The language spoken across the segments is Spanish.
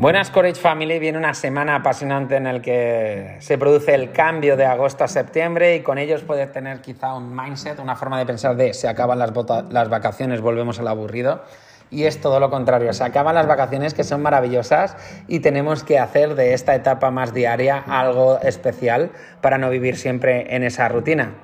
Buenas Courage Family, viene una semana apasionante en el que se produce el cambio de agosto a septiembre y con ellos puedes tener quizá un mindset, una forma de pensar de se acaban las, las vacaciones, volvemos al aburrido. Y es todo lo contrario, se acaban las vacaciones que son maravillosas y tenemos que hacer de esta etapa más diaria algo especial para no vivir siempre en esa rutina.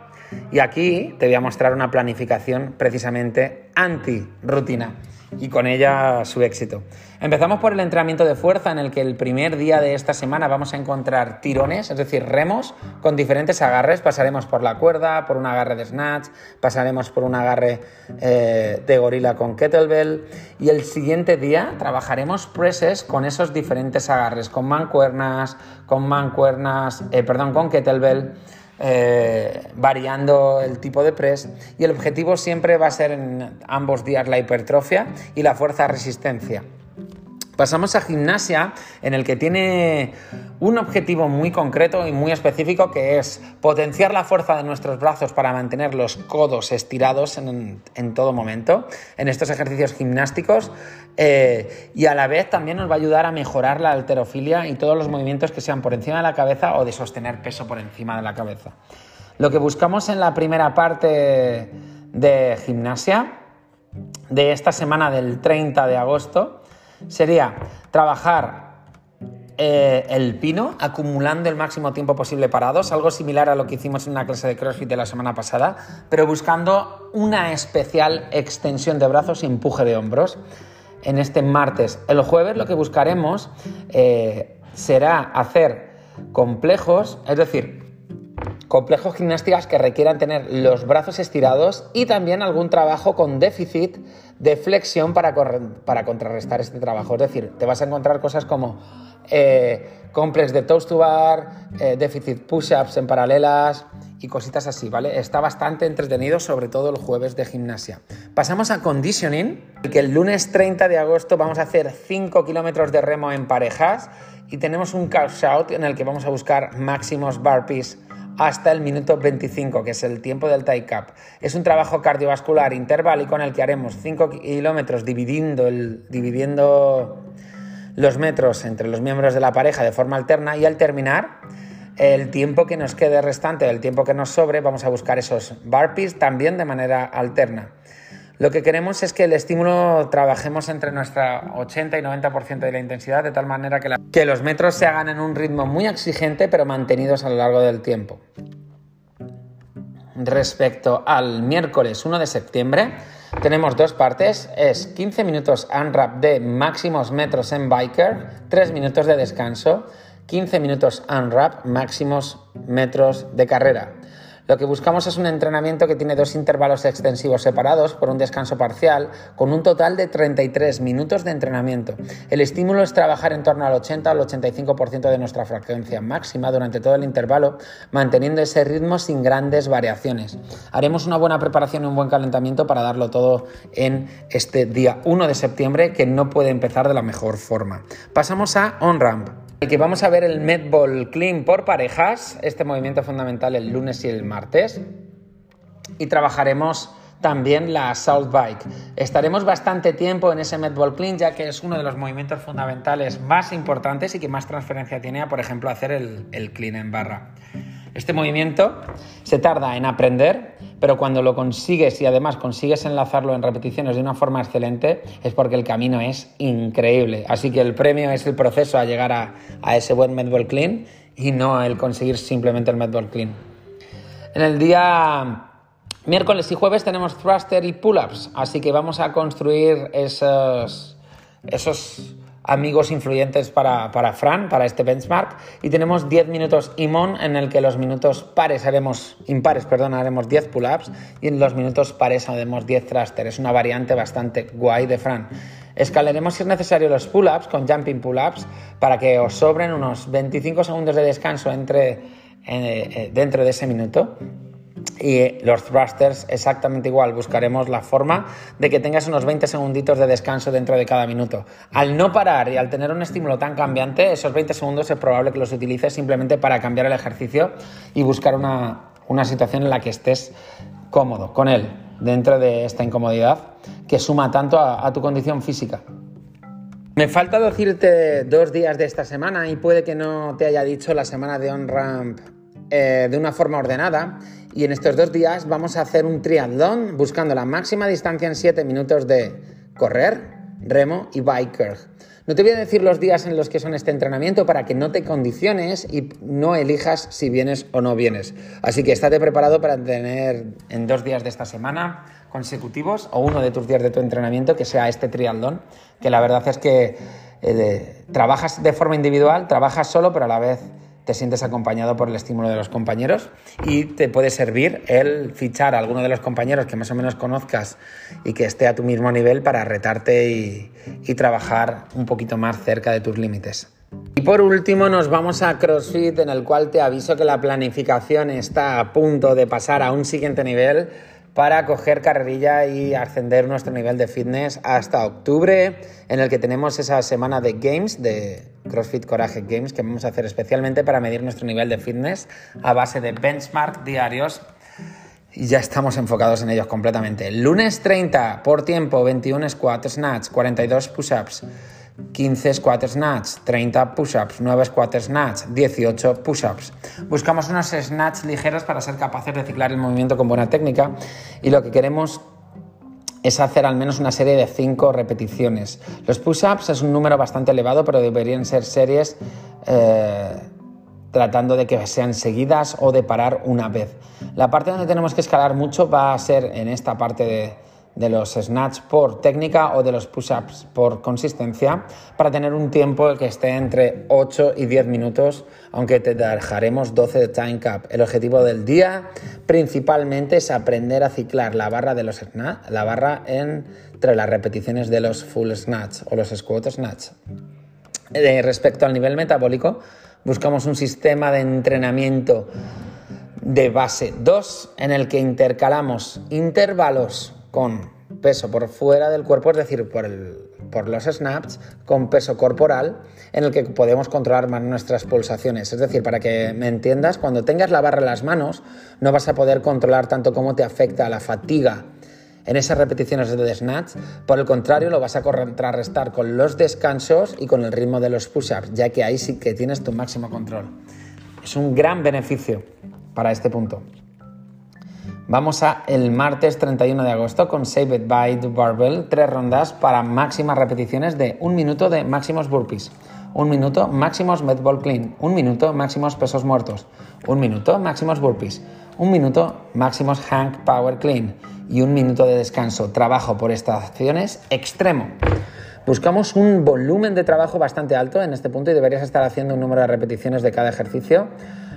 Y aquí te voy a mostrar una planificación precisamente anti-rutina y con ella su éxito. Empezamos por el entrenamiento de fuerza en el que el primer día de esta semana vamos a encontrar tirones, es decir, remos con diferentes agarres. Pasaremos por la cuerda, por un agarre de snatch, pasaremos por un agarre eh, de gorila con kettlebell y el siguiente día trabajaremos presses con esos diferentes agarres, con mancuernas, con mancuernas, eh, perdón, con kettlebell eh, variando el tipo de press y el objetivo siempre va a ser en ambos días la hipertrofia y la fuerza resistencia. Pasamos a gimnasia, en el que tiene un objetivo muy concreto y muy específico, que es potenciar la fuerza de nuestros brazos para mantener los codos estirados en, todo momento, en estos ejercicios gimnásticos, eh, y a la vez también nos va a ayudar a mejorar la alterofilia y todos los movimientos que sean por encima de la cabeza o de sostener peso por encima de la cabeza. Lo que buscamos en la primera parte de gimnasia de esta semana del 30 de agosto, sería trabajar eh, el pino acumulando el máximo tiempo posible parados, algo similar a lo que hicimos en una clase de CrossFit de la semana pasada, pero buscando una especial extensión de brazos y empuje de hombros en este martes. El jueves lo que buscaremos eh, será hacer complejos, es decir, complejos gimnásticas que requieran tener los brazos estirados y también algún trabajo con déficit de flexión para, para contrarrestar este trabajo. Es decir, te vas a encontrar cosas como eh, complex de toast to bar, eh, déficit push-ups en paralelas y cositas así, ¿vale? Está bastante entretenido, sobre todo el jueves de gimnasia. Pasamos a conditioning, que el lunes 30 de agosto vamos a hacer 5 kilómetros de remo en parejas y tenemos un cash out en el que vamos a buscar máximos burpees hasta el minuto 25, que es el tiempo del tie cap. Es un trabajo cardiovascular interválico en el que haremos 5 kilómetros dividiendo, dividiendo los metros entre los miembros de la pareja de forma alterna y al terminar el tiempo que nos quede restante, el tiempo que nos sobre, vamos a buscar esos burpees también de manera alterna. Lo que queremos es que el estímulo trabajemos entre nuestra 80 y 90% de la intensidad, de tal manera que, los metros se hagan en un ritmo muy exigente, pero mantenidos a lo largo del tiempo. Respecto al miércoles 1 de septiembre, tenemos dos partes, es 15 minutos unwrap de máximos metros en biker, 3 minutos de descanso, 15 minutos unwrap máximos metros de carrera. Lo que buscamos es un entrenamiento que tiene dos intervalos extensivos separados por un descanso parcial, con un total de 33 minutos de entrenamiento. El estímulo es trabajar en torno al 80 al 85% de nuestra frecuencia máxima durante todo el intervalo, manteniendo ese ritmo sin grandes variaciones. Haremos una buena preparación y un buen calentamiento para darlo todo en este día 1 de septiembre, que no puede empezar de la mejor forma. Pasamos a on-ramp que vamos a ver el Medball Clean por parejas, este movimiento fundamental el lunes y el martes. Y trabajaremos también la South Bike. Estaremos bastante tiempo en ese Medball Clean ya que es uno de los movimientos fundamentales más importantes y que más transferencia tiene a, por ejemplo, hacer el, el clean en barra. Este movimiento se tarda en aprender, pero cuando lo consigues y además consigues enlazarlo en repeticiones de una forma excelente, es porque el camino es increíble. Así que el premio es el proceso a llegar a, ese buen medball clean y no el conseguir simplemente el medball clean. En el día miércoles y jueves tenemos thruster y pull-ups, así que vamos a construir esos, esos amigos influyentes para, para, Fran, para este benchmark. Y tenemos 10 minutos IMON en el que los minutos pares haremos, impares, perdón, haremos 10 pull-ups y en los minutos pares haremos 10 thruster. Es una variante bastante guay de Fran. Escalaremos si es necesario los pull-ups con jumping pull-ups para que os sobren unos 25 segundos de descanso entre, eh, eh, dentro de ese minuto y los thrusters exactamente igual. Buscaremos la forma de que tengas unos 20 segunditos de descanso dentro de cada minuto. Al no parar y al tener un estímulo tan cambiante, esos 20 segundos es probable que los utilices simplemente para cambiar el ejercicio y buscar una, situación en la que estés cómodo con él dentro de esta incomodidad que suma tanto a tu condición física. Me falta decirte dos días de esta semana y puede que no te haya dicho la semana de on-ramp eh, de una forma ordenada. Y en estos dos días vamos a hacer un triatlón buscando la máxima distancia en 7 minutos de correr, remo y biker. No te voy a decir los días en los que son este entrenamiento para que no te condiciones y no elijas si vienes o no vienes. Así que estate preparado para tener en dos días de esta semana consecutivos o uno de tus días de tu entrenamiento que sea este triatlón, que la verdad es que eh, trabajas de forma individual, trabajas solo, pero a la vez te sientes acompañado por el estímulo de los compañeros y te puede servir el fichar a alguno de los compañeros que más o menos conozcas y que esté a tu mismo nivel para retarte y, y trabajar un poquito más cerca de tus límites. Y por último nos vamos a CrossFit en el cual te aviso que la planificación está a punto de pasar a un siguiente nivel para coger carrerilla y ascender nuestro nivel de fitness hasta octubre, en el que tenemos esa semana de games, de CrossFit Coraje Games, que vamos a hacer especialmente para medir nuestro nivel de fitness a base de benchmark diarios. Y ya estamos enfocados en ellos completamente. Lunes 30 por tiempo, 21 squats, snatch, 42 push-ups. 15 squat snatch, 30 push-ups, 9 squat snatch, 18 push-ups. Buscamos unos snatch ligeros para ser capaces de ciclar el movimiento con buena técnica y lo que queremos es hacer al menos una serie de 5 repeticiones. Los push-ups es un número bastante elevado, pero deberían ser series eh, tratando de que sean seguidas o de parar una vez. La parte donde tenemos que escalar mucho va a ser en esta parte de de los snatch por técnica o de los push-ups por consistencia para tener un tiempo que esté entre 8 y 10 minutos, aunque te dejaremos 12 de time cap. El objetivo del día principalmente es aprender a ciclar la barra de los la barra entre las repeticiones de los full snatch o los squat snatch. Eh, respecto al nivel metabólico, buscamos un sistema de entrenamiento de base 2 en el que intercalamos intervalos con peso por fuera del cuerpo, es decir, por, los snaps, con peso corporal, en el que podemos controlar más nuestras pulsaciones. Es decir, para que me entiendas, cuando tengas la barra en las manos, no vas a poder controlar tanto cómo te afecta la fatiga en esas repeticiones de snatch. Por el contrario, lo vas a contrarrestar con los descansos y con el ritmo de los push-ups, ya que ahí sí que tienes tu máximo control. Es un gran beneficio para este punto. Vamos a el martes 31 de agosto con Save It by the Barbell, tres rondas para máximas repeticiones de un minuto de máximos burpees, un minuto máximos med ball clean, un minuto máximos pesos muertos, un minuto máximos burpees, un minuto máximos hang power clean y un minuto de descanso. Trabajo por estaciones extremo. Buscamos un volumen de trabajo bastante alto en este punto y deberías estar haciendo un número de repeticiones de cada ejercicio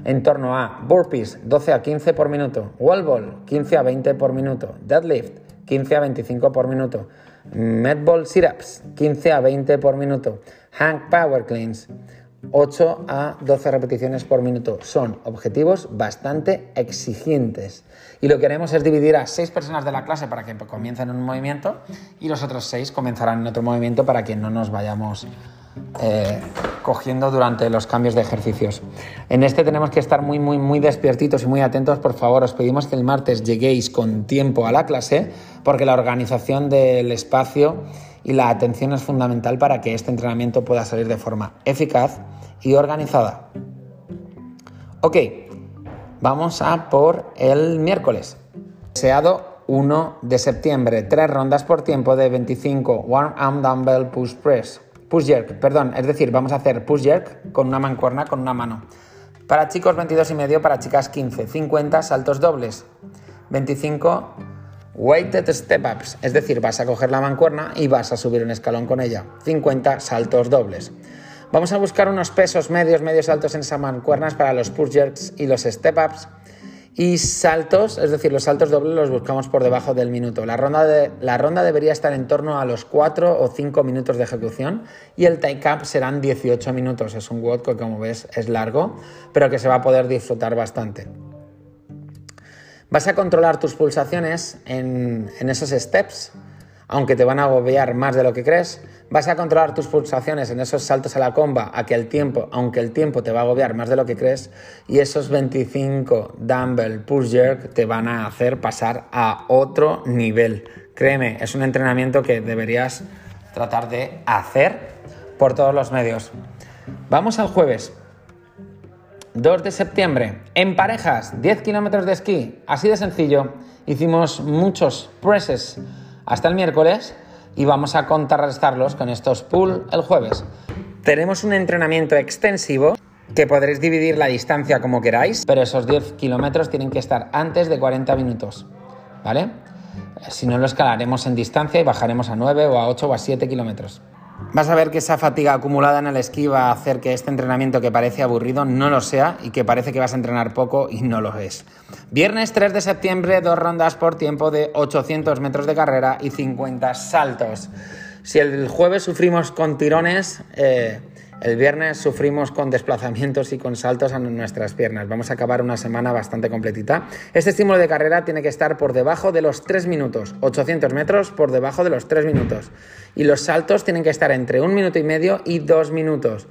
en torno a burpees 12 a 15 por minuto, wall ball 15 a 20 por minuto, deadlift 15 a 25 por minuto, medball sit-ups 15 a 20 por minuto, hang power cleans 8 a 12 repeticiones por minuto. Son objetivos bastante exigentes. Y lo que haremos es dividir a 6 personas de la clase para que comiencen un movimiento y los otros 6 comenzarán en otro movimiento para que no nos vayamos eh, cogiendo durante los cambios de ejercicios. En este tenemos que estar muy, muy, muy despiertitos y muy atentos. Por favor, os pedimos que el martes lleguéis con tiempo a la clase porque la organización del espacio y la atención es fundamental para que este entrenamiento pueda salir de forma eficaz y organizada. Ok, vamos a por el miércoles. Deseado 1 de septiembre, tres rondas por tiempo de 25 One Arm Dumbbell Push Press. Push jerk, perdón, es decir, vamos a hacer push jerk con una mancuerna con una mano. Para chicos 22 y medio, para chicas 15, 50 saltos dobles, 25 weighted step ups, es decir, vas a coger la mancuerna y vas a subir un escalón con ella, 50 saltos dobles. Vamos a buscar unos pesos medios, medios altos en esas mancuernas para los push jerks y los step ups y saltos, es decir, los saltos dobles los buscamos por debajo del minuto. La ronda, de, la ronda debería estar en torno a los 4 o 5 minutos de ejecución y el tie cap serán 18 minutos. Es un WOD que como ves es largo, pero que se va a poder disfrutar bastante. Vas a controlar tus pulsaciones en, en esos steps, aunque te van a agobiar más de lo que crees Vas a controlar tus pulsaciones en esos saltos a la comba, a que el tiempo, aunque el tiempo te va a agobiar más de lo que crees, y esos 25 dumbbell push jerk te van a hacer pasar a otro nivel. Créeme, es un entrenamiento que deberías tratar de hacer por todos los medios. Vamos al jueves. 2 de septiembre, en parejas, 10 kilómetros de esquí, así de sencillo. Hicimos muchos presses hasta el miércoles y vamos a contrarrestarlos con estos pull el jueves. Tenemos un entrenamiento extensivo que podréis dividir la distancia como queráis, pero esos 10 kilómetros tienen que estar antes de 40 minutos, ¿vale? Si no lo escalaremos en distancia y bajaremos a 9 o a 8 o a 7 kilómetros. Vas a ver que esa fatiga acumulada en el esquí va a hacer que este entrenamiento que parece aburrido no lo sea y que parece que vas a entrenar poco y no lo es. Viernes 3 de septiembre, dos rondas por tiempo de 800 metros de carrera y 50 saltos. Si el jueves sufrimos con tirones, eh, el viernes sufrimos con desplazamientos y con saltos en nuestras piernas. Vamos a acabar una semana bastante completita. Este estímulo de carrera tiene que estar por debajo de los 3 minutos. 800 metros por debajo de los 3 minutos. Y los saltos tienen que estar entre un minuto y medio y dos minutos.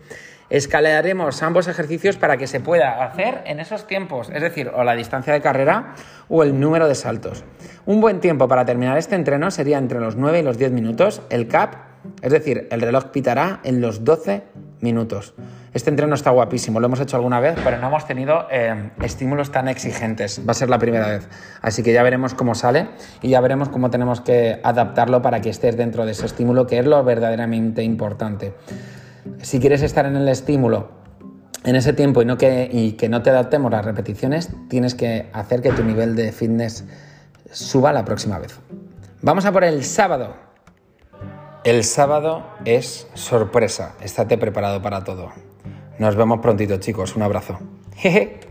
Escalaremos ambos ejercicios para que se pueda hacer en esos tiempos, es decir, o la distancia de carrera o el número de saltos. Un buen tiempo para terminar este entreno sería entre los 9 y los 10 minutos. El CAP, es decir, el reloj pitará en los 12 minutos. Este entreno está guapísimo, lo hemos hecho alguna vez, pero no hemos tenido eh, estímulos tan exigentes. Va a ser la primera vez. Así que ya veremos cómo sale y ya veremos cómo tenemos que adaptarlo para que estés dentro de ese estímulo, que es lo verdaderamente importante. Si quieres estar en el estímulo en ese tiempo y, no que, y que no te adaptemos las repeticiones, tienes que hacer que tu nivel de fitness suba la próxima vez. Vamos a por el sábado. El sábado es sorpresa. Estate preparado para todo. Nos vemos prontito, chicos. Un abrazo. Jeje.